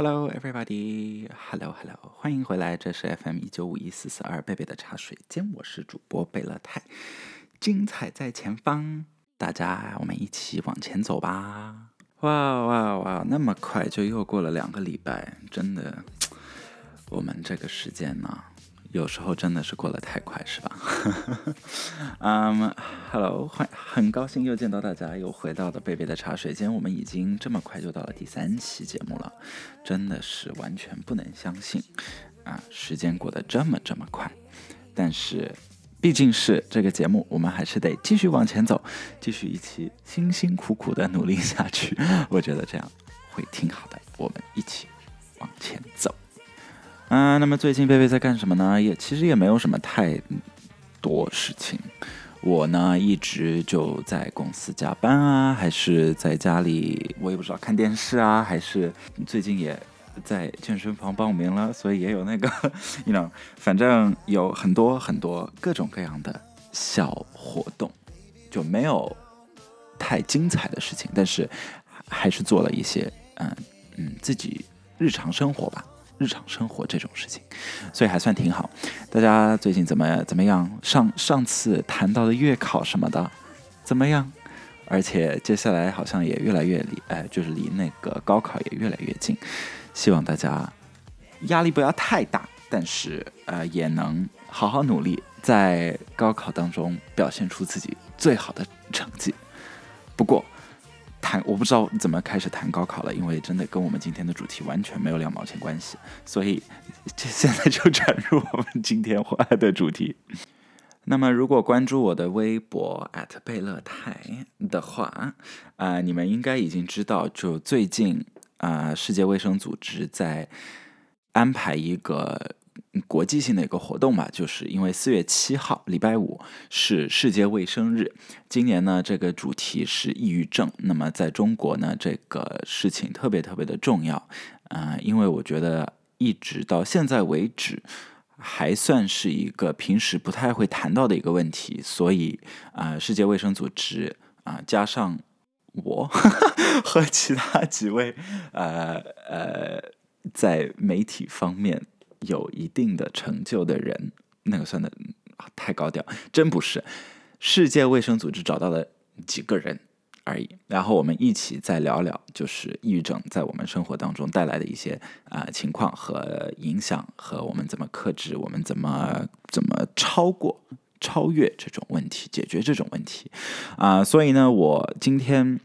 Hello, everybody. Hello, hello. 欢迎回来，这是 FM 一九五一四四二贝贝的茶水间，我是主播贝勒泰，精彩在前方，大家我们一起往前走吧。哇哇哇！那么快就又过了两个礼拜，真的，我们这个时间呢？有时候真的是过得太快，是吧？嗯，Hello，欢，很高兴又见到大家，又回到了贝贝的茶水间。我们已经这么快就到了第三期节目了，真的是完全不能相信啊！时间过得这么这么快，但是毕竟是这个节目，我们还是得继续往前走，继续一起辛辛苦苦的努力下去。我觉得这样会挺好的，我们一起往前走。嗯，那么最近贝贝在干什么呢？也其实也没有什么太多事情。我呢一直就在公司加班啊，还是在家里，我也不知道看电视啊，还是最近也在健身房报名了，所以也有那个，you know，反正有很多很多各种各样的小活动，就没有太精彩的事情，但是还是做了一些，嗯嗯，自己日常生活吧。日常生活这种事情，所以还算挺好。大家最近怎么怎么样？上上次谈到的月考什么的怎么样？而且接下来好像也越来越离，哎，就是离那个高考也越来越近。希望大家压力不要太大，但是呃也能好好努力，在高考当中表现出自己最好的成绩。不过。谈我不知道怎么开始谈高考了，因为真的跟我们今天的主题完全没有两毛钱关系，所以这现在就转入我们今天话的主题。那么，如果关注我的微博贝乐泰的话，啊，你们应该已经知道，就最近啊，世界卫生组织在安排一个。国际性的一个活动吧，就是因为四月七号礼拜五是世界卫生日，今年呢这个主题是抑郁症。那么在中国呢，这个事情特别特别的重要啊，因为我觉得一直到现在为止，还算是一个平时不太会谈到的一个问题，所以啊，世界卫生组织啊，加上我 和其他几位呃呃，在媒体方面。有一定的成就的人，那个算的太高调，真不是。世界卫生组织找到了几个人而已，然后我们一起再聊聊，就是抑郁症在我们生活当中带来的一些啊情况和影响，和我们怎么克制，我们怎么怎么超过、超越这种问题，解决这种问题啊。所以呢，我今天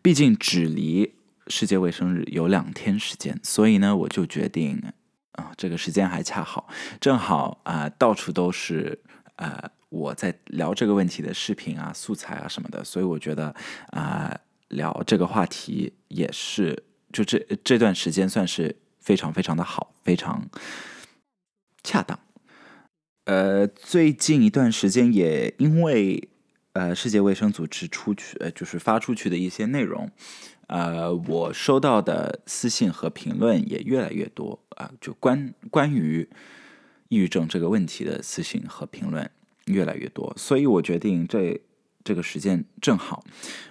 毕竟只离世界卫生日有两天时间，所以呢，我就决定。啊，这个时间还恰好，正好啊，到处都是呃我在聊这个问题的视频啊、素材啊什么的，所以我觉得啊，聊这个话题也是，就这这段时间算是非常非常的好，非常恰当。呃，最近一段时间也因为呃世界卫生组织出去，呃就是发出去的一些内容。呃，我收到的私信和评论也越来越多啊，就关关于抑郁症这个问题的私信和评论越来越多，所以我决定这这个时间正好，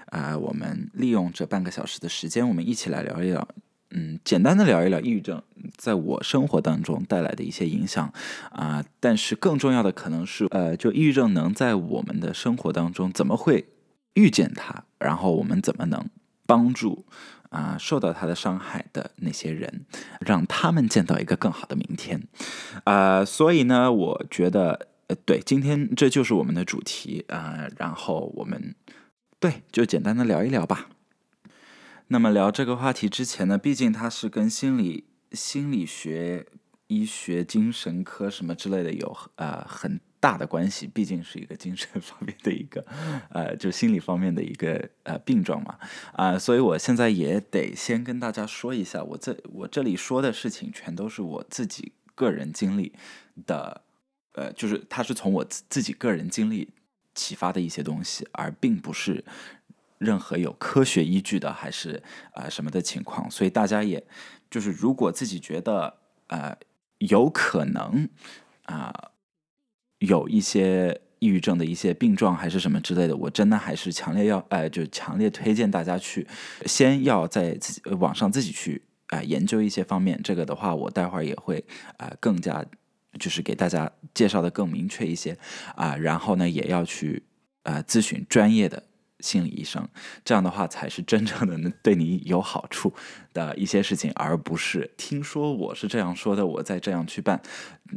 啊，我们利用这半个小时的时间，我们一起来聊一聊，嗯，简单的聊一聊抑郁症在我生活当中带来的一些影响啊，但是更重要的可能是，呃，就抑郁症能在我们的生活当中怎么会遇见它，然后我们怎么能。帮助啊，受到他的伤害的那些人，让他们见到一个更好的明天，啊，所以呢，我觉得，呃，对，今天这就是我们的主题啊，然后我们对，就简单的聊一聊吧。那么聊这个话题之前呢，毕竟它是跟心理、心理学、医学、精神科什么之类的有啊很。大的关系毕竟是一个精神方面的一个，呃，就心理方面的一个呃病状嘛，啊，所以我现在也得先跟大家说一下，我这我这里说的事情全都是我自己个人经历的，呃，就是它是从我自自己个人经历启发的一些东西，而并不是任何有科学依据的，还是啊什么的情况，所以大家也就是如果自己觉得呃有可能啊。有一些抑郁症的一些病状还是什么之类的，我真的还是强烈要，呃，就强烈推荐大家去，先要在自己网上自己去啊研究一些方面。这个的话，我待会儿也会啊更加就是给大家介绍的更明确一些啊。然后呢，也要去啊咨询专业的。心理医生，这样的话才是真正的能对你有好处的一些事情，而不是听说我是这样说的，我再这样去办。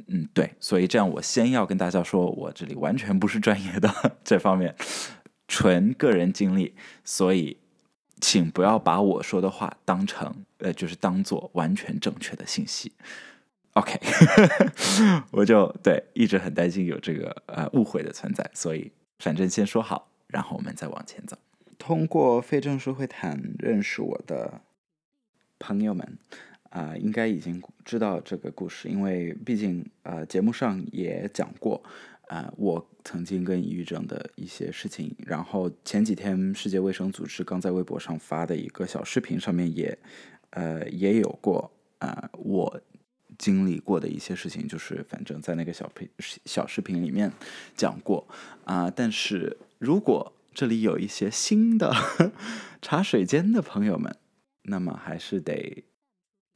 嗯，对，所以这样我先要跟大家说，我这里完全不是专业的这方面，纯个人经历，所以请不要把我说的话当成呃，就是当做完全正确的信息。OK，我就对一直很担心有这个呃误会的存在，所以反正先说好。然后我们再往前走。通过非正式会谈认识我的朋友们，啊，应该已经知道这个故事，因为毕竟呃节目上也讲过，啊，我曾经跟抑郁症的一些事情。然后前几天世界卫生组织刚在微博上发的一个小视频上面也，呃，也有过啊我经历过的一些事情，就是反正在那个小频小视频里面讲过啊，但是。如果这里有一些新的茶水间的朋友们，那么还是得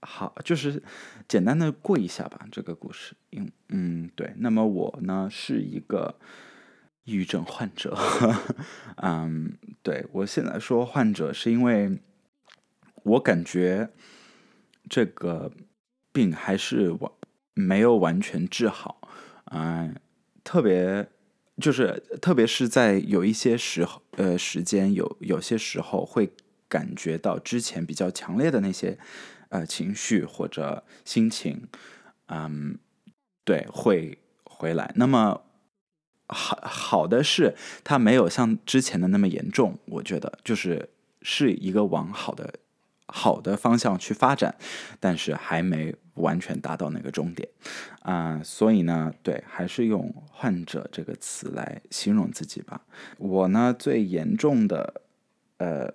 好，就是简单的过一下吧。这个故事，嗯嗯，对。那么我呢是一个抑郁症患者，嗯，对我现在说患者是因为我感觉这个病还是完没有完全治好，嗯，特别。就是，特别是在有一些时候，呃，时间有有些时候会感觉到之前比较强烈的那些，呃，情绪或者心情，嗯，对，会回来。那么好好的是，它没有像之前的那么严重，我觉得就是是一个往好的。好的方向去发展，但是还没完全达到那个终点啊，所以呢，对，还是用患者这个词来形容自己吧。我呢，最严重的，呃，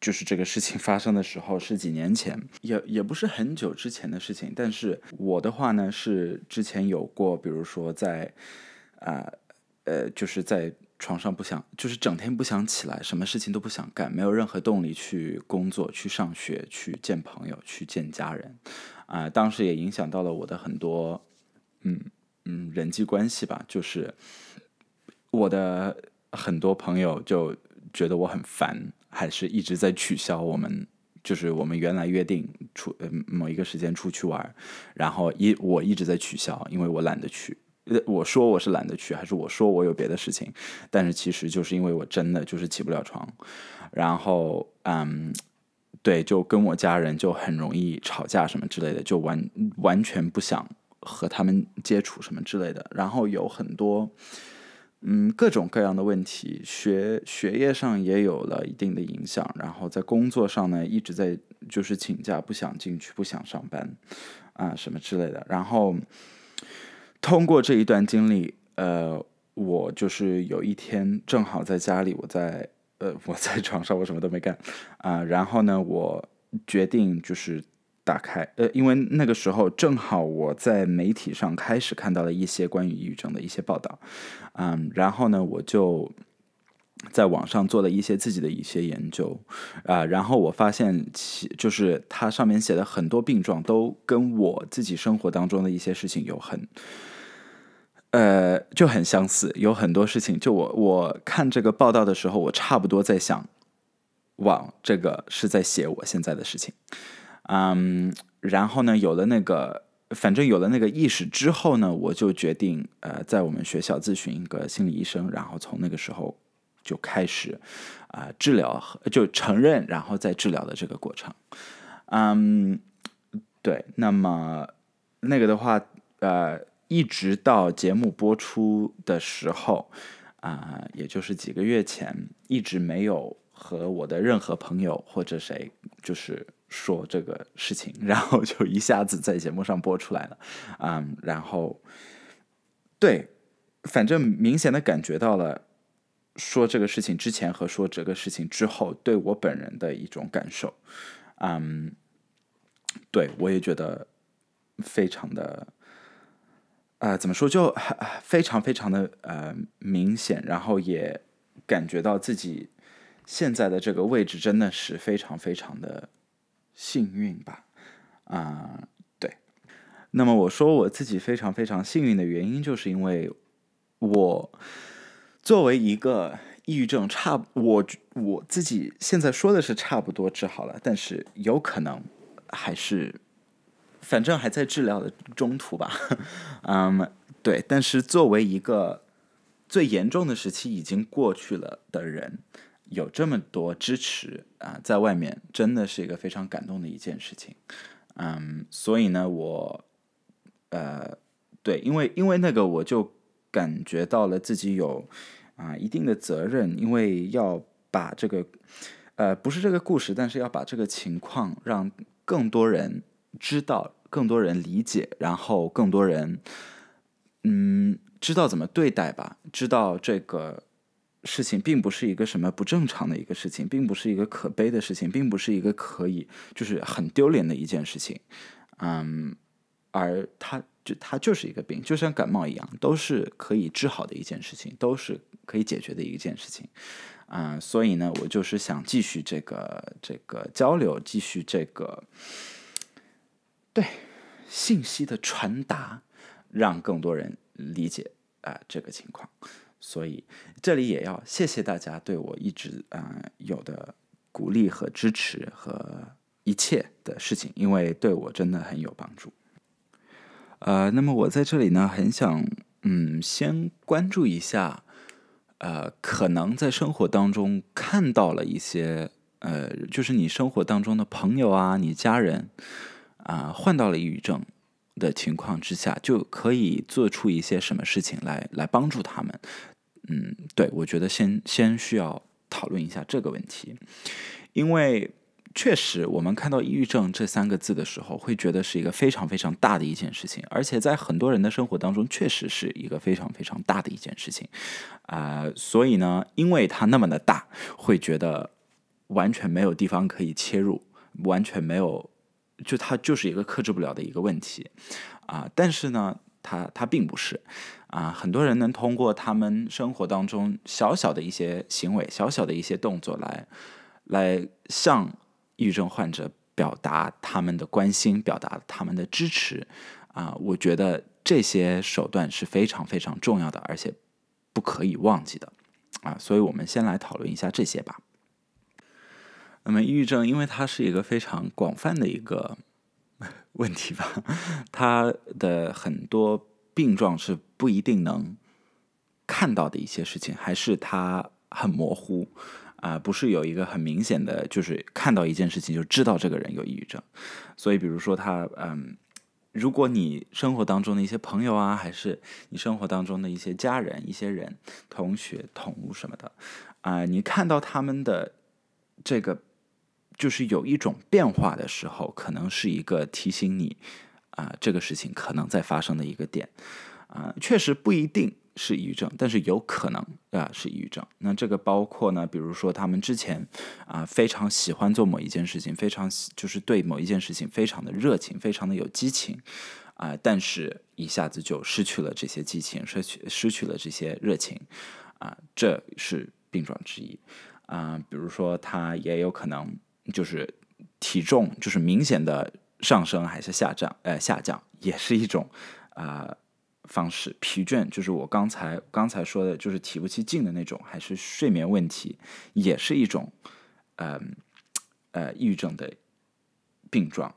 就是这个事情发生的时候是几年前，也也不是很久之前的事情。但是我的话呢，是之前有过，比如说在，啊，呃，就是在。床上不想，就是整天不想起来，什么事情都不想干，没有任何动力去工作、去上学、去见朋友、去见家人，啊，当时也影响到了我的很多，嗯嗯，人际关系吧。就是我的很多朋友就觉得我很烦，还是一直在取消我们，就是我们原来约定出某一个时间出去玩，然后一我一直在取消，因为我懒得去。我说我是懒得去，还是我说我有别的事情？但是其实就是因为我真的就是起不了床，然后嗯，对，就跟我家人就很容易吵架什么之类的，就完完全不想和他们接触什么之类的。然后有很多嗯各种各样的问题，学学业上也有了一定的影响，然后在工作上呢一直在就是请假，不想进去，不想上班啊什么之类的，然后。通过这一段经历，呃，我就是有一天正好在家里，我在呃我在床上，我什么都没干啊。然后呢，我决定就是打开，呃，因为那个时候正好我在媒体上开始看到了一些关于抑郁症的一些报道，嗯，然后呢，我就在网上做了一些自己的一些研究啊，然后我发现其就是它上面写的很多病状都跟我自己生活当中的一些事情有很。呃，就很相似，有很多事情。就我我看这个报道的时候，我差不多在想，哇，这个是在写我现在的事情。嗯，然后呢，有了那个，反正有了那个意识之后呢，我就决定，呃，在我们学校咨询一个心理医生，然后从那个时候就开始啊治疗，就承认，然后再治疗的这个过程。嗯，对，那么那个的话，呃。一直到节目播出的时候，啊，也就是几个月前，一直没有和我的任何朋友或者谁就是说这个事情，然后就一下子在节目上播出来了，嗯，然后，对，反正明显的感觉到了说这个事情之前和说这个事情之后对我本人的一种感受，嗯，对我也觉得非常的。呃，怎么说就非常非常的呃明显，然后也感觉到自己现在的这个位置真的是非常非常的幸运吧，啊，对。那么我说我自己非常非常幸运的原因，就是因为我作为一个抑郁症差，我我自己现在说的是差不多治好了，但是有可能还是，反正还在治疗的中途吧，嗯，对。但是作为一个最严重的时期已经过去了的人。有这么多支持啊，在外面真的是一个非常感动的一件事情，嗯，所以呢，我，呃，对，因为因为那个我就感觉到了自己有啊一定的责任，因为要把这个，呃，不是这个故事，但是要把这个情况让更多人知道，更多人理解，然后更多人，嗯，知道怎么对待吧，知道这个。事情并不是一个什么不正常的一个事情，并不是一个可悲的事情，并不是一个可以就是很丢脸的一件事情，嗯，而它就它就是一个病，就像感冒一样，都是可以治好的一件事情，都是可以解决的一件事情，啊，所以呢，我就是想继续这个这个交流，继续这个对信息的传达，让更多人理解啊这个情况。所以，这里也要谢谢大家对我一直啊有的鼓励和支持和一切的事情，因为对我真的很有帮助。呃，那么我在这里呢，很想嗯先关注一下，呃，可能在生活当中看到了一些呃，就是你生活当中的朋友啊，你家人啊患到了抑郁症。的情况之下，就可以做出一些什么事情来来帮助他们。嗯，对，我觉得先先需要讨论一下这个问题，因为确实我们看到抑郁症这三个字的时候，会觉得是一个非常非常大的一件事情，而且在很多人的生活当中，确实是一个非常非常大的一件事情啊。所以呢，因为它那么的大，会觉得完全没有地方可以切入，完全没有。就它就是一个克制不了的一个问题，啊，但是呢，它它并不是，啊，很多人能通过他们生活当中小小的一些行为、小小的一些动作来，来向抑郁症患者表达他们的关心，表达他们的支持，啊，我觉得这些手段是非常非常重要的，而且不可以忘记的，啊，所以我们先来讨论一下这些吧。那么，抑郁症因为它是一个非常广泛的一个 问题吧，它的很多病状是不一定能看到的一些事情，还是它很模糊啊，不是有一个很明显的，就是看到一件事情就知道这个人有抑郁症。所以，比如说他，嗯，如果你生活当中的一些朋友啊，还是你生活当中的一些家人、一些人、同学、同物什么的啊，你看到他们的这个。就是有一种变化的时候，可能是一个提醒你啊，这个事情可能在发生的一个点啊，确实不一定是抑郁症，但是有可能啊是抑郁症。那这个包括呢，比如说他们之前啊非常喜欢做某一件事情，非常就是对某一件事情非常的热情，非常的有激情啊，但是一下子就失去了这些激情，失去失去了这些热情啊，这是病状之一啊。比如说他也有可能。就是体重就是明显的上升还是下降？呃，下降也是一种啊方式。疲倦就是我刚才刚才说的，就是提不起劲的那种，还是睡眠问题，也是一种呃呃抑郁症的病状。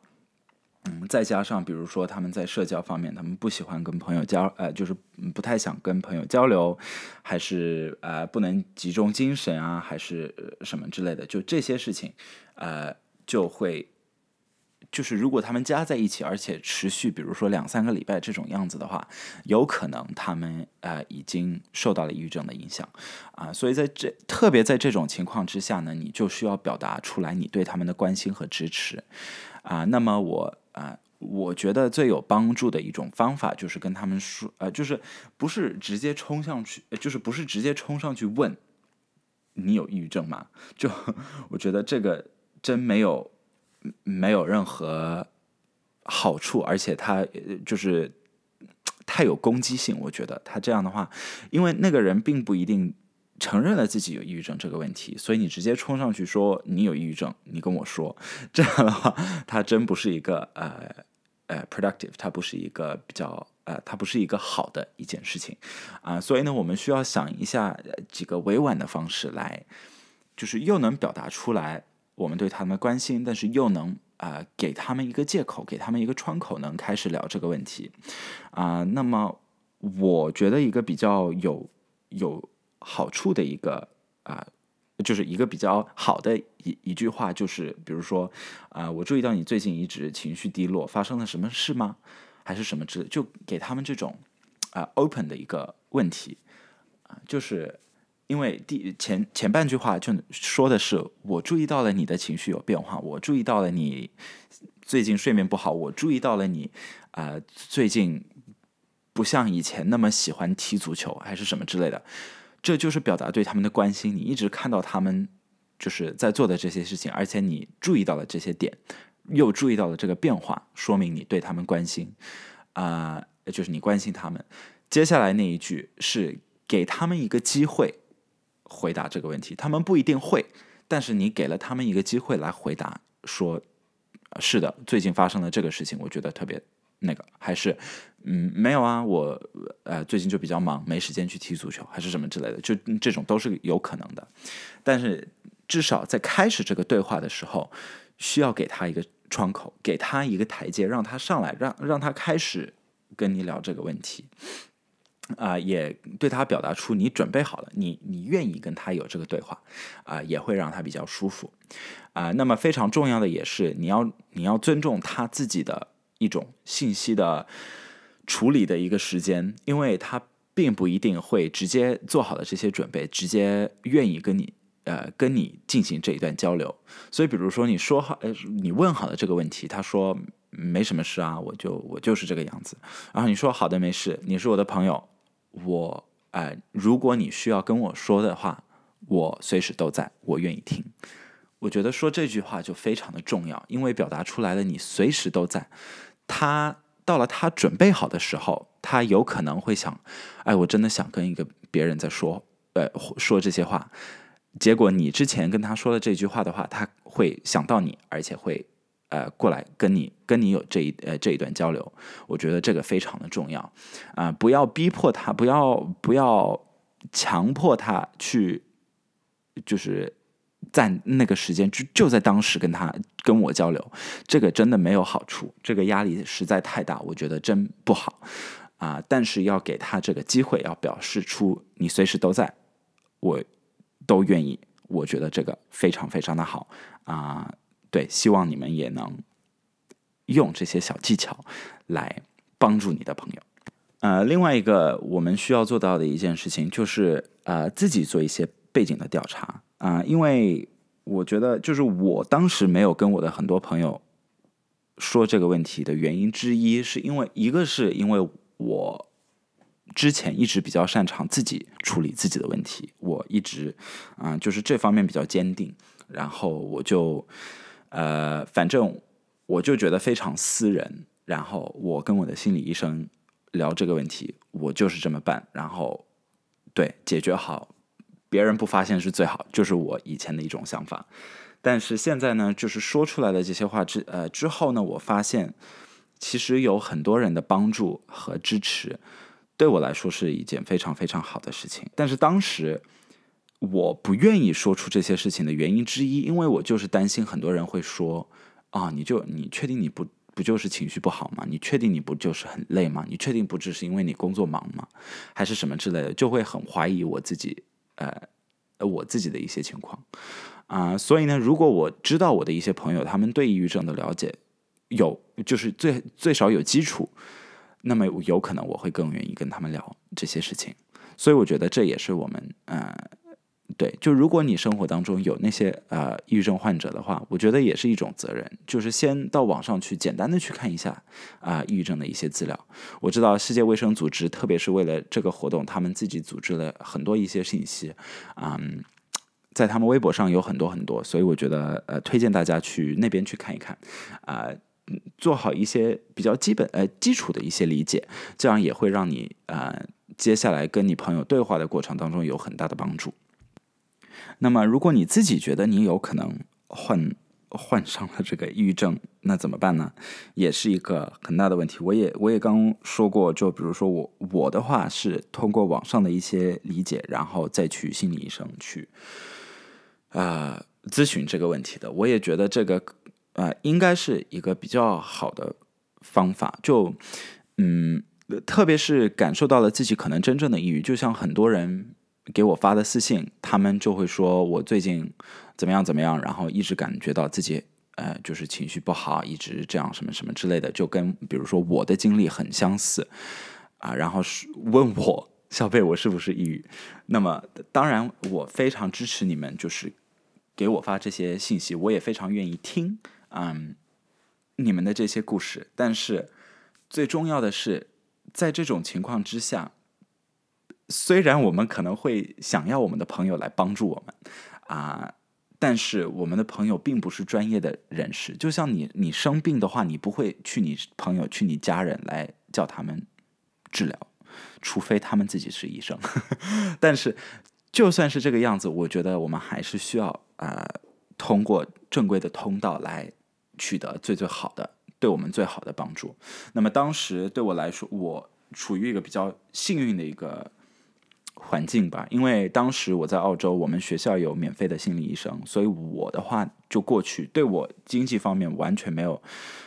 嗯，再加上比如说他们在社交方面，他们不喜欢跟朋友交，呃，就是不太想跟朋友交流，还是呃不能集中精神啊，还是什么之类的，就这些事情，呃，就会就是如果他们加在一起，而且持续，比如说两三个礼拜这种样子的话，有可能他们呃已经受到了抑郁症的影响啊，所以在这特别在这种情况之下呢，你就需要表达出来你对他们的关心和支持啊，那么我。啊，我觉得最有帮助的一种方法就是跟他们说，呃，就是不是直接冲上去，就是不是直接冲上去问你有抑郁症吗？就我觉得这个真没有没有任何好处，而且他就是太有攻击性。我觉得他这样的话，因为那个人并不一定承认了自己有抑郁症这个问题，所以你直接冲上去说你有抑郁症，你跟我说，这样的话，它真不是一个呃呃 productive，它不是一个比较呃，它不是一个好的一件事情啊。所以呢，我们需要想一下几个委婉的方式来，就是又能表达出来我们对他们的关心，但是又能啊给他们一个借口，给他们一个窗口，能开始聊这个问题啊。那么，我觉得一个比较有有。好处的一个啊，就是一个比较好的一一句话，就是比如说啊，我注意到你最近一直情绪低落，发生了什么事吗？还是什么之，就给他们这种啊 open 的一个问题啊，就是因为第前前半句话就说的是我注意到了你的情绪有变化，我注意到了你最近睡眠不好，我注意到了你啊最近不像以前那么喜欢踢足球，还是什么之类的。这就是表达对他们的关心，你一直看到他们就是在做的这些事情，而且你注意到了这些点，又注意到了这个变化，说明你对他们关心，啊，就是你关心他们。接下来那一句是给他们一个机会回答这个问题，他们不一定会，但是你给了他们一个机会来回答，说是的，最近发生了这个事情，我觉得特别。那个还是，嗯，没有啊，我呃最近就比较忙，没时间去踢足球，还是什么之类的，就这种都是有可能的。但是至少在开始这个对话的时候，需要给他一个窗口，给他一个台阶，让他上来，让让他开始跟你聊这个问题。啊，也对他表达出你准备好了，你你愿意跟他有这个对话，啊，也会让他比较舒服。啊，那么非常重要的也是，你要你要尊重他自己的。一种信息的处理的一个时间，因为他并不一定会直接做好了这些准备，直接愿意跟你呃跟你进行这一段交流。所以，比如说你说好，呃，你问好了这个问题，他说没什么事啊，我就我就是这个样子。然后你说好的，没事，你是我的朋友，我哎，如果你需要跟我说的话，我随时都在，我愿意听。我觉得说这句话就非常的重要，因为表达出来了，你随时都在。他到了他准备好的时候，他有可能会想：“哎，我真的想跟一个别人在说，呃，说这些话。”结果你之前跟他说了这句话的话，他会想到你，而且会呃过来跟你跟你有这一呃这一段交流。我觉得这个非常的重要啊！不要逼迫他，不要不要强迫他去，就是。在那个时间就就在当时跟他跟我交流，这个真的没有好处，这个压力实在太大，我觉得真不好啊！但是要给他这个机会，要表示出你随时都在，我都愿意，我觉得这个非常非常的好啊！对，希望你们也能用这些小技巧来帮助你的朋友。呃，另外一个我们需要做到的一件事情就是呃，自己做一些背景的调查。啊，因为我觉得，就是我当时没有跟我的很多朋友说这个问题的原因之一，是因为一个是因为我之前一直比较擅长自己处理自己的问题，我一直啊，就是这方面比较坚定，然后我就呃，反正我就觉得非常私人，然后我跟我的心理医生聊这个问题，我就是这么办，然后对解决好。别人不发现是最好，就是我以前的一种想法。但是现在呢，就是说出来的这些话之呃之后呢，我发现其实有很多人的帮助和支持，对我来说是一件非常非常好的事情。但是当时我不愿意说出这些事情的原因之一，因为我就是担心很多人会说啊，你就你确定你不不就是情绪不好吗？你确定你不就是很累吗？你确定不只是因为你工作忙吗？还是什么之类的？就会很怀疑我自己。呃，我自己的一些情况啊，所以呢，如果我知道我的一些朋友他们对抑郁症的了解有，就是最最少有基础，那么有可能我会更愿意跟他们聊这些事情。所以我觉得这也是我们呃。对，就如果你生活当中有那些呃抑郁症患者的话，我觉得也是一种责任，就是先到网上去简单的去看一下啊抑郁症的一些资料。我知道世界卫生组织特别是为了这个活动，他们自己组织了很多一些信息，嗯，在他们微博上有很多很多，所以我觉得呃推荐大家去那边去看一看，啊，做好一些比较基本呃基础的一些理解，这样也会让你呃接下来跟你朋友对话的过程当中有很大的帮助。那么，如果你自己觉得你有可能患患上了这个抑郁症，那怎么办呢？也是一个很大的问题。我也我也刚说过，就比如说我我的话是通过网上的一些理解，然后再去心理医生去啊咨询这个问题的。我也觉得这个呃应该是一个比较好的方法。就嗯，特别是感受到了自己可能真正的抑郁，就像很多人。给我发的私信，他们就会说我最近怎么样怎么样，然后一直感觉到自己呃就是情绪不好，一直这样什么什么之类的，就跟比如说我的经历很相似啊，然后是问我小贝我是不是抑郁？那么当然我非常支持你们，就是给我发这些信息，我也非常愿意听嗯你们的这些故事，但是最重要的是在这种情况之下。虽然我们可能会想要我们的朋友来帮助我们，啊，但是我们的朋友并不是专业的人士。就像你，你生病的话，你不会去你朋友、去你家人来叫他们治疗，除非他们自己是医生。但是，就算是这个样子，我觉得我们还是需要啊，通过正规的通道来取得最最好的、对我们最好的帮助。那么当时对我来说，我处于一个比较幸运的一个。环境吧，因为当时我在澳洲，我们学校有免费的心理医生，所以我的话就过去，对我经济方面完全没有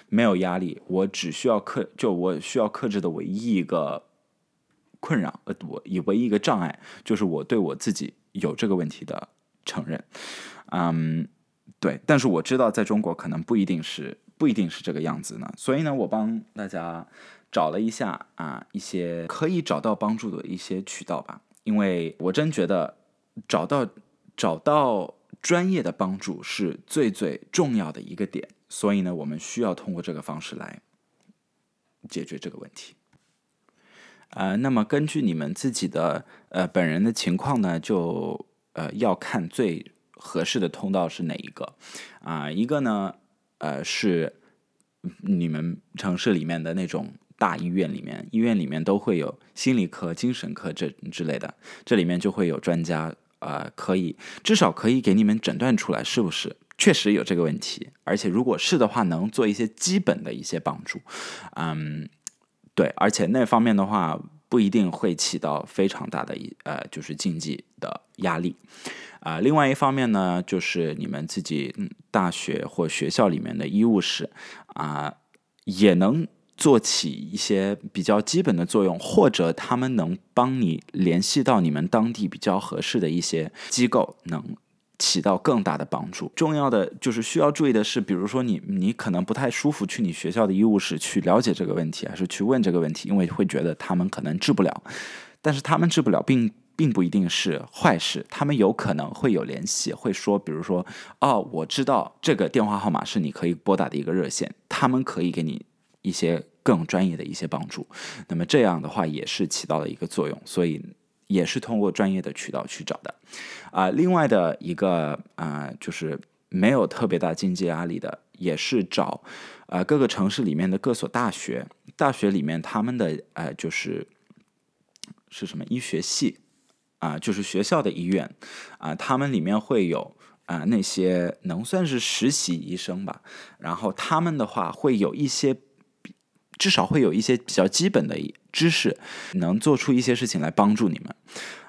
没有压力，我只需要克，就我需要克制的唯一一个困扰，呃，我以唯一一个障碍就是我对我自己有这个问题的承认，嗯，对，但是我知道在中国可能不一定是不一定是这个样子呢，所以呢，我帮大家找了一下啊一些可以找到帮助的一些渠道吧。因为我真觉得找到找到专业的帮助是最最重要的一个点，所以呢，我们需要通过这个方式来解决这个问题。呃，那么根据你们自己的呃本人的情况呢，就呃要看最合适的通道是哪一个啊？一个呢，呃是你们城市里面的那种。大医院里面，医院里面都会有心理科、精神科这之类的，这里面就会有专家，呃，可以至少可以给你们诊断出来是不是确实有这个问题，而且如果是的话，能做一些基本的一些帮助，嗯，对，而且那方面的话不一定会起到非常大的一呃，就是经济的压力，啊，另外一方面呢，就是你们自己大学或学校里面的医务室啊，也能。做起一些比较基本的作用，或者他们能帮你联系到你们当地比较合适的一些机构，能起到更大的帮助。重要的就是需要注意的是，比如说你你可能不太舒服去你学校的医务室去了解这个问题，还是去问这个问题，因为会觉得他们可能治不了。但是他们治不了，并并不一定是坏事，他们有可能会有联系，会说，比如说，哦，我知道这个电话号码是你可以拨打的一个热线，他们可以给你。一些更专业的一些帮助，那么这样的话也是起到了一个作用，所以也是通过专业的渠道去找的。啊，另外的一个啊，就是没有特别大经济压力的，也是找啊各个城市里面的各所大学，大学里面他们的呃就是是什么医学系啊，就是学校的医院啊，他们里面会有。啊，那些能算是实习医生吧，然后他们的话会有一些。至少会有一些比较基本的知识，能做出一些事情来帮助你们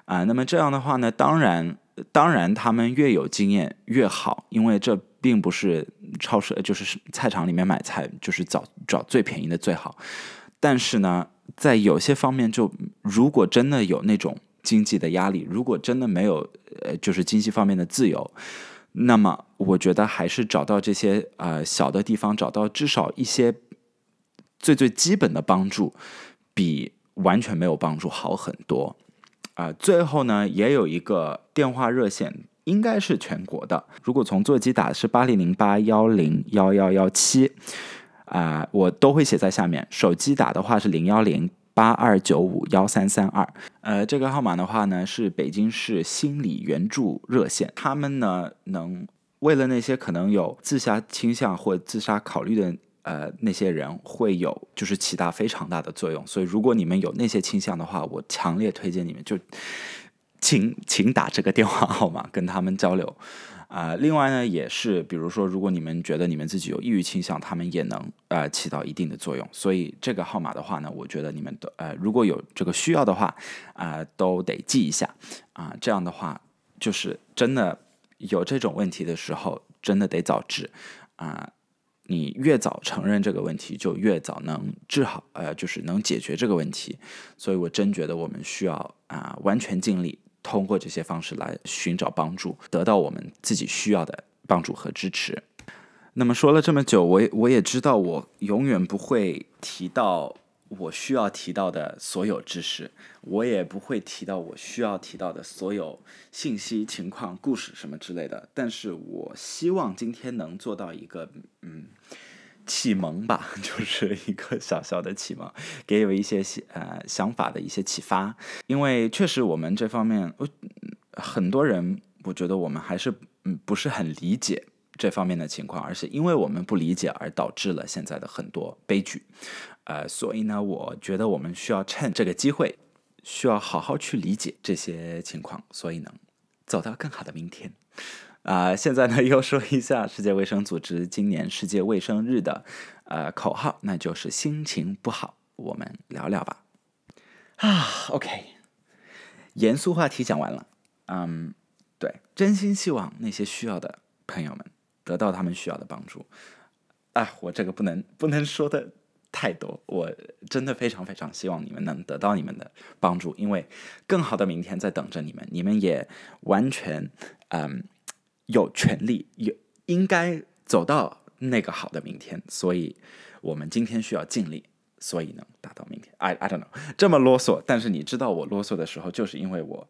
啊。那么这样的话呢，当然，当然他们越有经验越好，因为这并不是超市，就是菜场里面买菜，就是找找最便宜的最好。但是呢，在有些方面，就如果真的有那种经济的压力，如果真的没有呃，就是经济方面的自由，那么我觉得还是找到这些呃小的地方，找到至少一些。最最基本的帮助，比完全没有帮助好很多啊！最后呢，也有一个电话热线，应该是全国的。如果从座机打是八零零八幺零幺幺幺七啊，我都会写在下面。手机打的话是零幺零八二九五幺三三二。呃，这个号码的话呢，是北京市心理援助热线，他们呢能为了那些可能有自杀倾向或自杀考虑的。呃，那些人会有就是起到非常大的作用，所以如果你们有那些倾向的话，我强烈推荐你们就请请打这个电话号码跟他们交流。啊，另外呢，也是，比如说，如果你们觉得你们自己有抑郁倾向，他们也能呃起到一定的作用。所以这个号码的话呢，我觉得你们都呃如果有这个需要的话，啊，都得记一下啊。这样的话，就是真的有这种问题的时候，真的得早治啊。你越早承认这个问题，就越早能治好，呃，就是能解决这个问题。所以我真觉得我们需要啊，完全尽力。通过这些方式来寻找帮助，得到我们自己需要的帮助和支持。那么说了这么久，我我也知道，我永远不会提到我需要提到的所有知识，我也不会提到我需要提到的所有信息、情况、故事什么之类的。但是我希望今天能做到一个，嗯。启蒙吧，就是一个小小的启蒙，给我一些呃想法的一些启发。因为确实我们这方面，很多人，我觉得我们还是嗯不是很理解这方面的情况，而且因为我们不理解而导致了现在的很多悲剧。呃，所以呢，我觉得我们需要趁这个机会，需要好好去理解这些情况，所以能走到更好的明天。啊，现在呢又说一下世界卫生组织今年世界卫生日的呃口号，那就是心情不好，我们聊聊吧。啊，OK，严肃话题讲完了。嗯，对，真心希望那些需要的朋友们得到他们需要的帮助。啊，我这个不能不能说的太多，我真的非常非常希望你们能得到你们的帮助，因为更好的明天在等着你们，你们也完全嗯。有权利，有应该走到那个好的明天，所以我们今天需要尽力，所以能达到明天。I I don't know，这么啰嗦，但是你知道我啰嗦的时候，就是因为我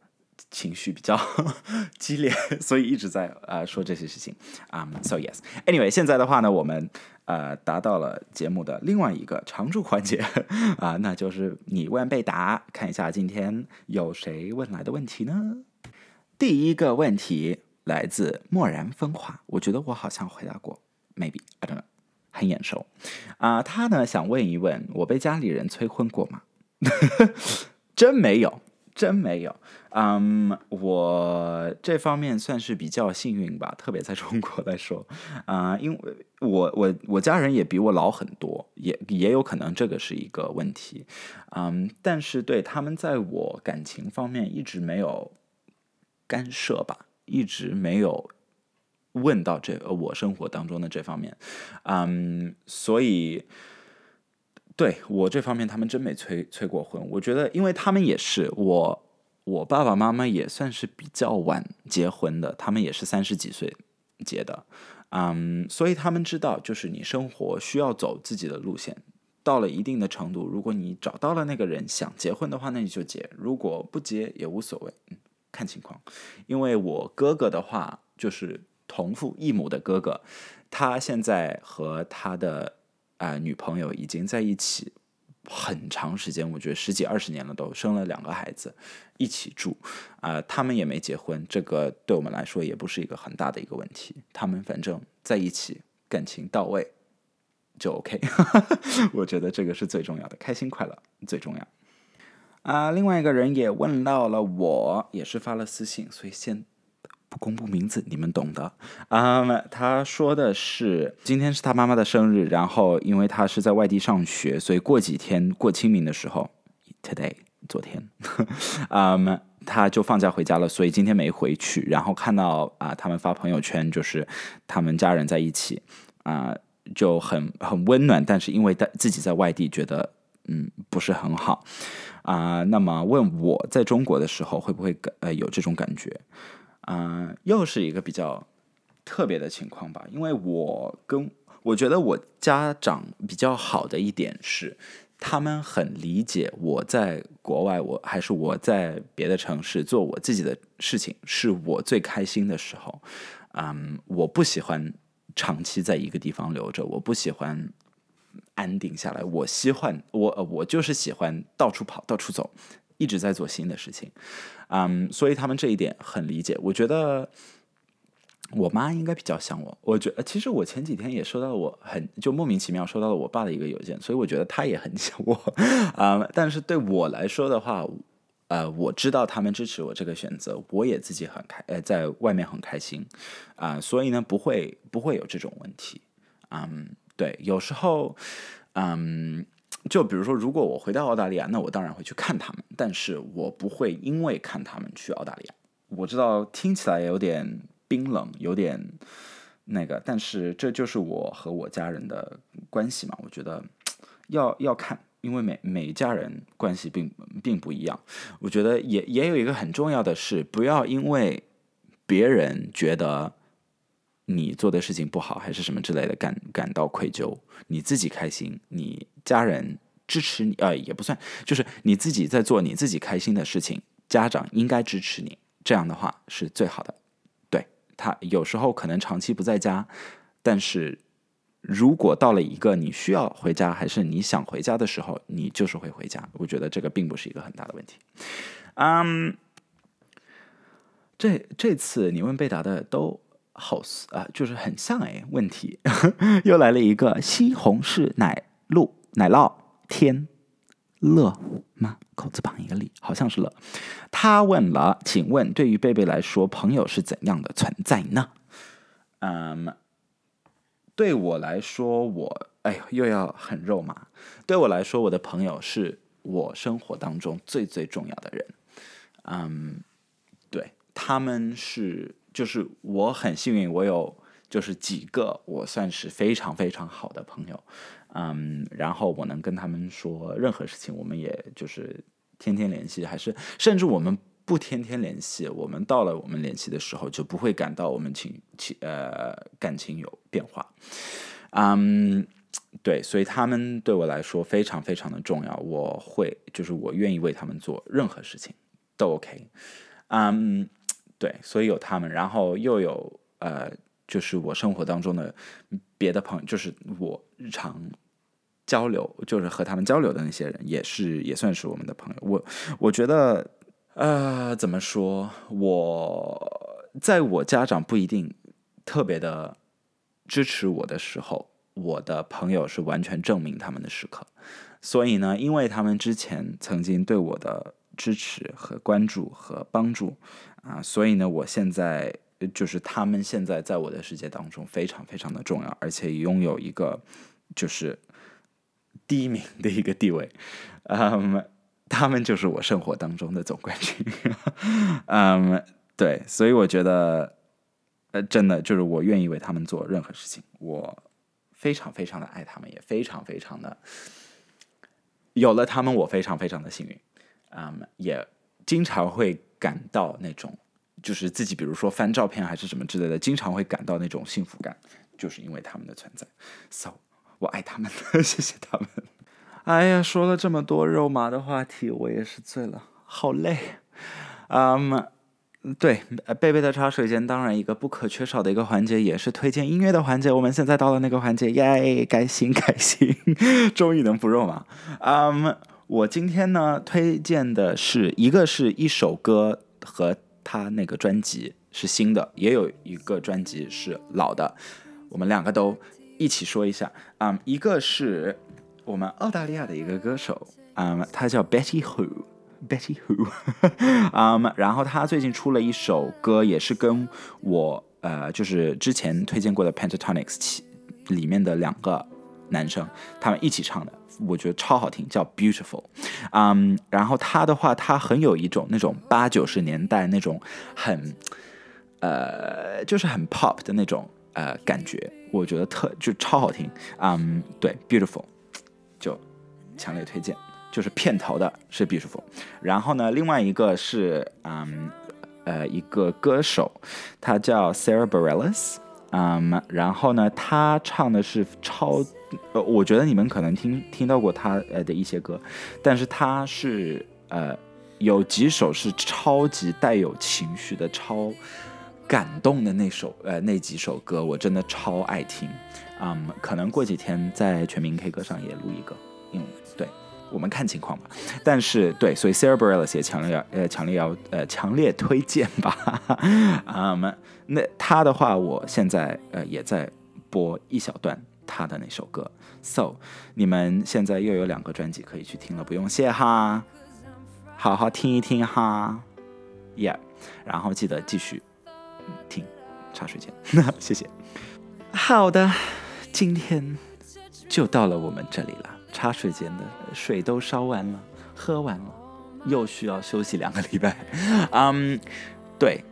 情绪比较 激烈，所以一直在呃说这些事情。啊，So yes，Anyway，现在的话呢，我们呃达到了节目的另外一个常驻环节 啊，那就是你问被答，看一下今天有谁问来的问题呢？第一个问题。来自漠然风华，我觉得我好像回答过，maybe I don't know，很眼熟啊。他呢想问一问，我被家里人催婚过吗？真没有，真没有。嗯，我这方面算是比较幸运吧，特别在中国来说啊，因为我我我家人也比我老很多，也也有可能这个是一个问题。嗯，但是对他们在我感情方面一直没有干涉吧。一直没有问到这我生活当中的这方面，嗯，所以对我这方面他们真没催催过婚。我觉得，因为他们也是我，我爸爸妈妈也算是比较晚结婚的，他们也是三十几岁结的，嗯，所以他们知道，就是你生活需要走自己的路线，到了一定的程度，如果你找到了那个人想结婚的话，那你就结；如果不结也无所谓。看情况，因为我哥哥的话就是同父异母的哥哥，他现在和他的啊女朋友已经在一起很长时间，我觉得十几二十年了，都生了两个孩子，一起住。啊，他们也没结婚，这个对我们来说也不是一个很大的一个问题，他们反正在一起，感情到位就 OK，我觉得这个是最重要的，开心快乐最重要。啊，另外一个人也问到了我，也是发了私信，所以先不公布名字，你们懂的。啊，他说的是今天是他妈妈的生日，然后因为他是在外地上学，所以过几天过清明的时候，today 昨天，嗯，他就放假回家了，所以今天没回去。然后看到啊，他们发朋友圈，就是他们家人在一起，啊，就很很温暖。但是因为在自己在外地，觉得嗯不是很好。啊，那么问我在中国的时候会不会感呃有这种感觉？嗯，又是一个比较特别的情况吧。因为我跟我觉得我家长比较好的一点是，他们很理解我在国外，我还是我在别的城市做我自己的事情，是我最开心的时候。嗯，我不喜欢长期在一个地方留着，我不喜欢。安定下来，我喜欢我，我就是喜欢到处跑，到处走，一直在做新的事情，嗯，所以他们这一点很理解。我觉得我妈应该比较像我，我觉得其实我前几天也收到了，我很就莫名其妙收到了我爸的一个邮件，所以我觉得他也很像我啊。但是对我来说的话，呃，我知道他们支持我这个选择，我也自己很开，呃，在外面很开心啊，所以呢，不会不会有这种问题。嗯，对，有时候，嗯，就比如说，如果我回到澳大利亚，那我当然会去看他们，但是我不会因为看他们去澳大利亚。我知道听起来有点冰冷，有点那个，但是这就是我和我家人的关系嘛。我觉得要要看。因为每每家人关系并并不一样，我觉得也也有一个很重要的是，不要因为别人觉得你做的事情不好，还是什么之类的感感到愧疚。你自己开心，你家人支持你，呃，也不算，就是你自己在做你自己开心的事情，家长应该支持你，这样的话是最好的。对他有时候可能长期不在家，但是。如果到了一个你需要回家还是你想回家的时候，你就是会回家。我觉得这个并不是一个很大的问题。嗯，这这次你问贝达的都好啊，就是很像哎。问题 又来了一个西红柿奶露奶酪天乐吗？口字旁一个立，好像是乐。他问了，请问对于贝贝来说，朋友是怎样的存在呢？嗯。对我来说，我哎呦又要很肉麻。对我来说，我的朋友是我生活当中最最重要的人。嗯，对他们是就是我很幸运，我有就是几个我算是非常非常好的朋友。嗯，然后我能跟他们说任何事情，我们也就是天天联系，还是甚至我们。不天天联系，我们到了我们联系的时候，就不会感到我们情情呃感情有变化。嗯，对，所以他们对我来说非常非常的重要。我会就是我愿意为他们做任何事情都 OK。嗯，对，所以有他们，然后又有呃，就是我生活当中的别的朋友，就是我日常交流，就是和他们交流的那些人，也是也算是我们的朋友。我我觉得。呃，怎么说？我在我家长不一定特别的支持我的时候，我的朋友是完全证明他们的时刻。所以呢，因为他们之前曾经对我的支持和关注和帮助啊，所以呢，我现在就是他们现在在我的世界当中非常非常的重要，而且拥有一个就是第一名的一个地位，嗯。他们就是我生活当中的总冠军，嗯，对，所以我觉得，呃，真的就是我愿意为他们做任何事情，我非常非常的爱他们，也非常非常的有了他们，我非常非常的幸运，嗯，也经常会感到那种，就是自己比如说翻照片还是什么之类的，经常会感到那种幸福感，就是因为他们的存在，so 我爱他们，谢谢他们。哎呀，说了这么多肉麻的话题，我也是醉了，好累。嗯，对，贝贝的茶水间当然一个不可缺少的一个环节，也是推荐音乐的环节。我们现在到了那个环节，耶，开心开心，终于能不肉麻。嗯，我今天呢推荐的是一个是一首歌和他那个专辑是新的，也有一个专辑是老的，我们两个都一起说一下。嗯，一个是。我们澳大利亚的一个歌手，嗯，他叫 Betty Who，Betty Who，嗯，然后他最近出了一首歌，也是跟我呃，就是之前推荐过的 Pentatonix 里面的两个男生他们一起唱的，我觉得超好听，叫 Beautiful，嗯，然后他的话，他很有一种那种八九十年代那种很呃，就是很 pop 的那种呃感觉，我觉得特就超好听，嗯，对，Beautiful。就强烈推荐，就是片头的是 Beautiful，然后呢，另外一个是嗯呃一个歌手，他叫 Sarah Bareilles，嗯，然后呢，他唱的是超，呃，我觉得你们可能听听到过他呃的一些歌，但是他是呃有几首是超级带有情绪的，超感动的那首呃那几首歌，我真的超爱听。嗯，可能过几天在全民 K 歌上也录一个，嗯，对，我们看情况吧。但是对，所以 Sarah b a r e l l s 也强烈要呃强烈要呃强烈推荐吧。嗯，那他的话，我现在呃也在播一小段他的那首歌。So，你们现在又有两个专辑可以去听了，不用谢哈。好好听一听哈，Yeah，然后记得继续听茶水间，谢谢。好的，今天就到了我们这里了，茶水间的水都烧完了，喝完了，又需要休息两个礼拜。嗯，对。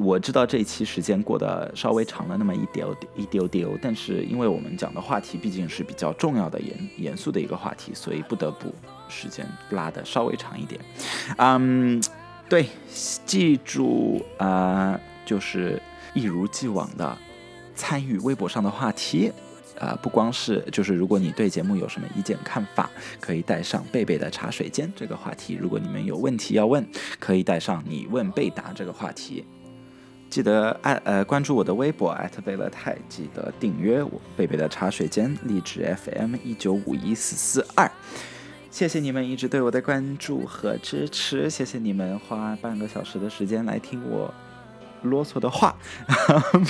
我知道这一期时间过得稍微长了那么一丢一丢丢，但是因为我们讲的话题毕竟是比较重要的严严肃的一个话题，所以不得不时间拉的稍微长一点。嗯，对，记住啊，就是一如既往的参与微博上的话题。啊，不光是就是如果你对节目有什么意见看法，可以带上贝贝的茶水间这个话题；如果你们有问题要问，可以带上你问贝答这个话题。记得爱呃关注我的微博艾特贝勒泰，记得订阅我贝贝的茶水间励志 FM 一九五一四四二，谢谢你们一直对我的关注和支持，谢谢你们花半个小时的时间来听我啰嗦的话。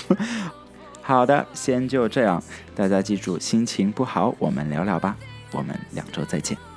好的，先就这样，大家记住心情不好我们聊聊吧，我们两周再见。